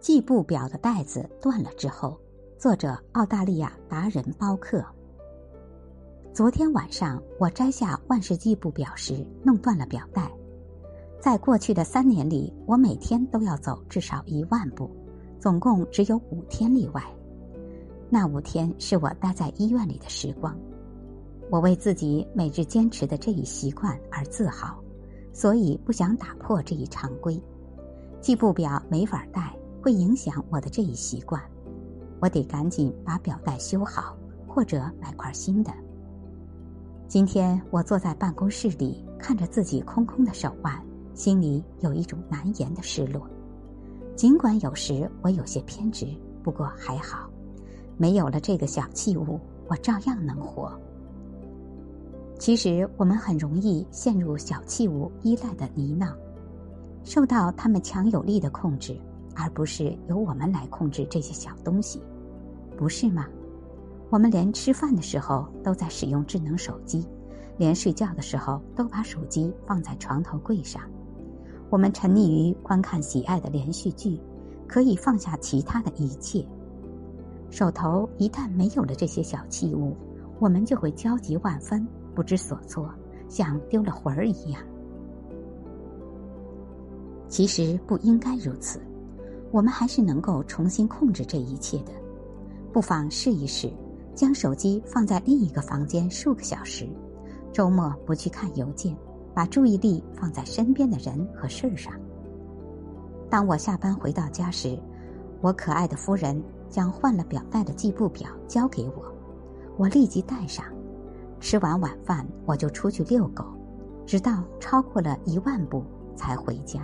计步表的带子断了之后，作者澳大利亚达人包克。昨天晚上我摘下万事计步表时，弄断了表带。在过去的三年里，我每天都要走至少一万步，总共只有五天例外。那五天是我待在医院里的时光。我为自己每日坚持的这一习惯而自豪，所以不想打破这一常规。计步表没法戴。会影响我的这一习惯，我得赶紧把表带修好，或者买块新的。今天我坐在办公室里，看着自己空空的手腕，心里有一种难言的失落。尽管有时我有些偏执，不过还好，没有了这个小器物，我照样能活。其实我们很容易陷入小器物依赖的泥淖，受到他们强有力的控制。而不是由我们来控制这些小东西，不是吗？我们连吃饭的时候都在使用智能手机，连睡觉的时候都把手机放在床头柜上。我们沉溺于观看喜爱的连续剧，可以放下其他的一切。手头一旦没有了这些小器物，我们就会焦急万分，不知所措，像丢了魂儿一样。其实不应该如此。我们还是能够重新控制这一切的，不妨试一试，将手机放在另一个房间数个小时，周末不去看邮件，把注意力放在身边的人和事儿上。当我下班回到家时，我可爱的夫人将换了表带的计步表交给我，我立即戴上。吃完晚饭，我就出去遛狗，直到超过了一万步才回家。